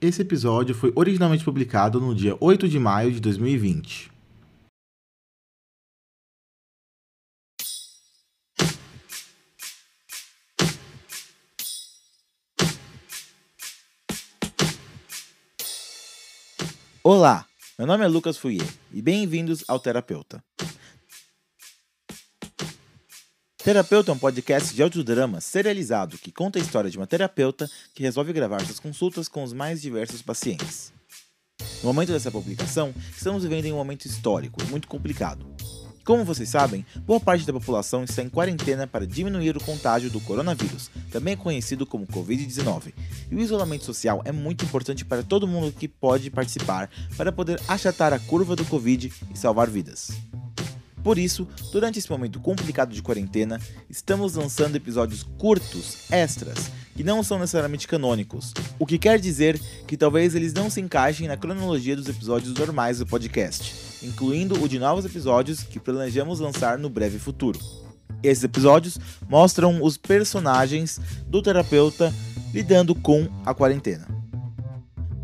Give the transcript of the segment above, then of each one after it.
Esse episódio foi originalmente publicado no dia 8 de maio de 2020. Olá, meu nome é Lucas Fouier e bem-vindos ao Terapeuta. Terapeuta é um podcast de audiodrama serializado que conta a história de uma terapeuta que resolve gravar suas consultas com os mais diversos pacientes. No momento dessa publicação, estamos vivendo em um momento histórico muito complicado. Como vocês sabem, boa parte da população está em quarentena para diminuir o contágio do coronavírus, também conhecido como Covid-19. E o isolamento social é muito importante para todo mundo que pode participar para poder achatar a curva do Covid e salvar vidas. Por isso, durante esse momento complicado de quarentena, estamos lançando episódios curtos, extras, que não são necessariamente canônicos, o que quer dizer que talvez eles não se encaixem na cronologia dos episódios normais do podcast, incluindo o de novos episódios que planejamos lançar no breve futuro. Esses episódios mostram os personagens do terapeuta lidando com a quarentena.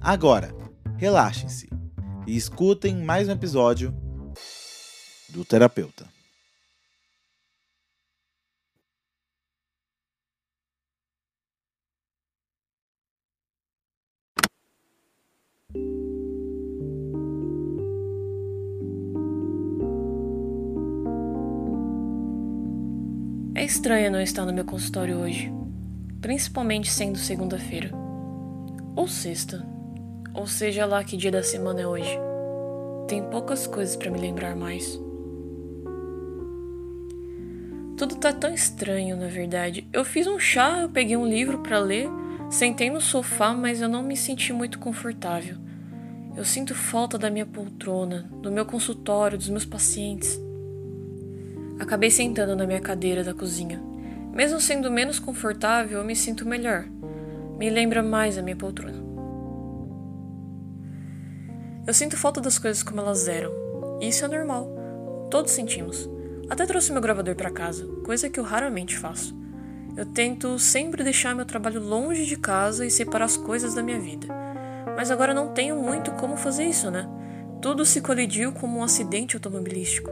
Agora, relaxem-se e escutem mais um episódio do terapeuta. É estranho não estar no meu consultório hoje, principalmente sendo segunda-feira, ou sexta, ou seja lá que dia da semana é hoje. Tem poucas coisas para me lembrar mais. Tudo tá tão estranho, na verdade. Eu fiz um chá, eu peguei um livro para ler, sentei no sofá, mas eu não me senti muito confortável. Eu sinto falta da minha poltrona, do meu consultório, dos meus pacientes. Acabei sentando na minha cadeira da cozinha. Mesmo sendo menos confortável, eu me sinto melhor. Me lembra mais a minha poltrona. Eu sinto falta das coisas como elas eram. Isso é normal. Todos sentimos. Até trouxe meu gravador para casa, coisa que eu raramente faço. Eu tento sempre deixar meu trabalho longe de casa e separar as coisas da minha vida. Mas agora não tenho muito como fazer isso, né? Tudo se colidiu como um acidente automobilístico.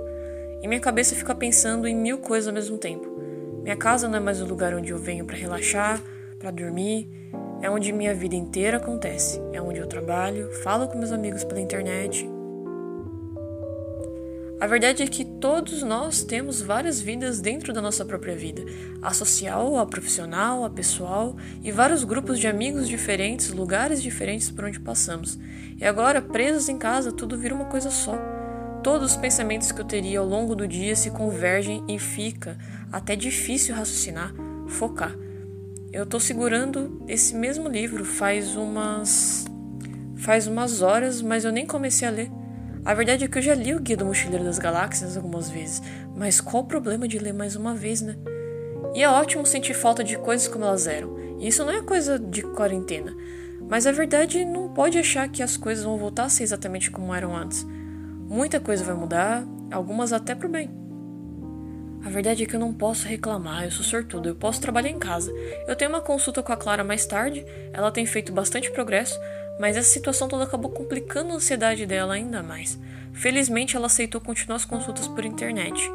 E minha cabeça fica pensando em mil coisas ao mesmo tempo. Minha casa não é mais o lugar onde eu venho para relaxar, para dormir, é onde minha vida inteira acontece. É onde eu trabalho, falo com meus amigos pela internet, a verdade é que todos nós temos várias vidas dentro da nossa própria vida: a social, a profissional, a pessoal e vários grupos de amigos diferentes, lugares diferentes por onde passamos. E agora, presos em casa, tudo vira uma coisa só. Todos os pensamentos que eu teria ao longo do dia se convergem e fica até difícil raciocinar, focar. Eu estou segurando esse mesmo livro faz umas faz umas horas, mas eu nem comecei a ler. A verdade é que eu já li o Guia do Mochileiro das Galáxias algumas vezes, mas qual o problema de ler mais uma vez, né? E é ótimo sentir falta de coisas como elas eram. E isso não é coisa de quarentena. Mas a verdade não pode achar que as coisas vão voltar a ser exatamente como eram antes. Muita coisa vai mudar, algumas até pro bem. A verdade é que eu não posso reclamar, eu sou sortudo, eu posso trabalhar em casa. Eu tenho uma consulta com a Clara mais tarde, ela tem feito bastante progresso, mas essa situação toda acabou complicando a ansiedade dela ainda mais. Felizmente, ela aceitou continuar as consultas por internet.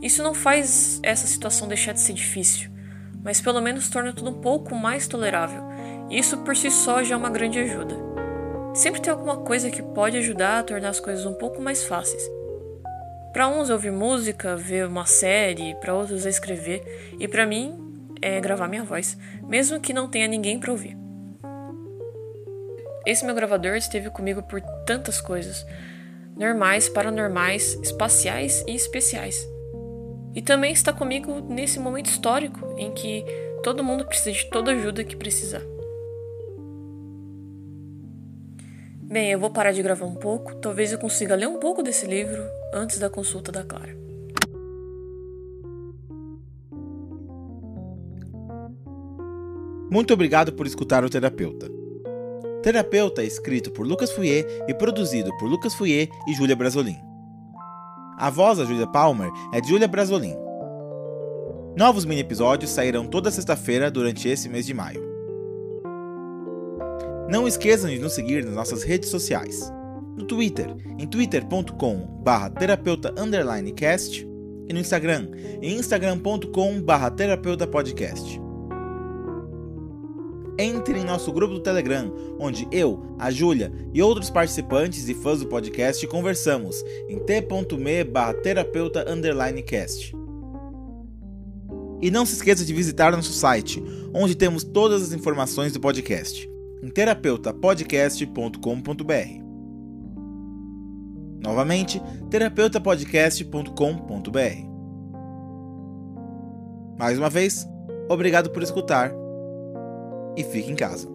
Isso não faz essa situação deixar de ser difícil, mas pelo menos torna tudo um pouco mais tolerável. Isso por si só já é uma grande ajuda. Sempre tem alguma coisa que pode ajudar a tornar as coisas um pouco mais fáceis. Para uns ouvir música, ver uma série, para outros é escrever, e para mim é gravar minha voz, mesmo que não tenha ninguém para ouvir. Esse meu gravador esteve comigo por tantas coisas: normais, paranormais, espaciais e especiais. E também está comigo nesse momento histórico em que todo mundo precisa de toda ajuda que precisar. Bem, eu vou parar de gravar um pouco, talvez eu consiga ler um pouco desse livro antes da consulta da Clara. Muito obrigado por escutar o terapeuta. Terapeuta é escrito por Lucas Fouier e produzido por Lucas Fouier e Júlia Brasolin. A voz da Júlia Palmer é de Júlia Brasolin. Novos mini episódios sairão toda sexta-feira durante esse mês de maio. Não esqueçam de nos seguir nas nossas redes sociais. No Twitter, em twitter.com barra terapeuta cast e no Instagram, em instagram.com barra terapeuta podcast. Entre em nosso grupo do Telegram, onde eu, a Júlia e outros participantes e fãs do podcast conversamos em t.me barra terapeuta cast. E não se esqueça de visitar nosso site, onde temos todas as informações do podcast, em terapeutapodcast.com.br. Novamente, terapeutapodcast.com.br. Mais uma vez, obrigado por escutar e fique em casa.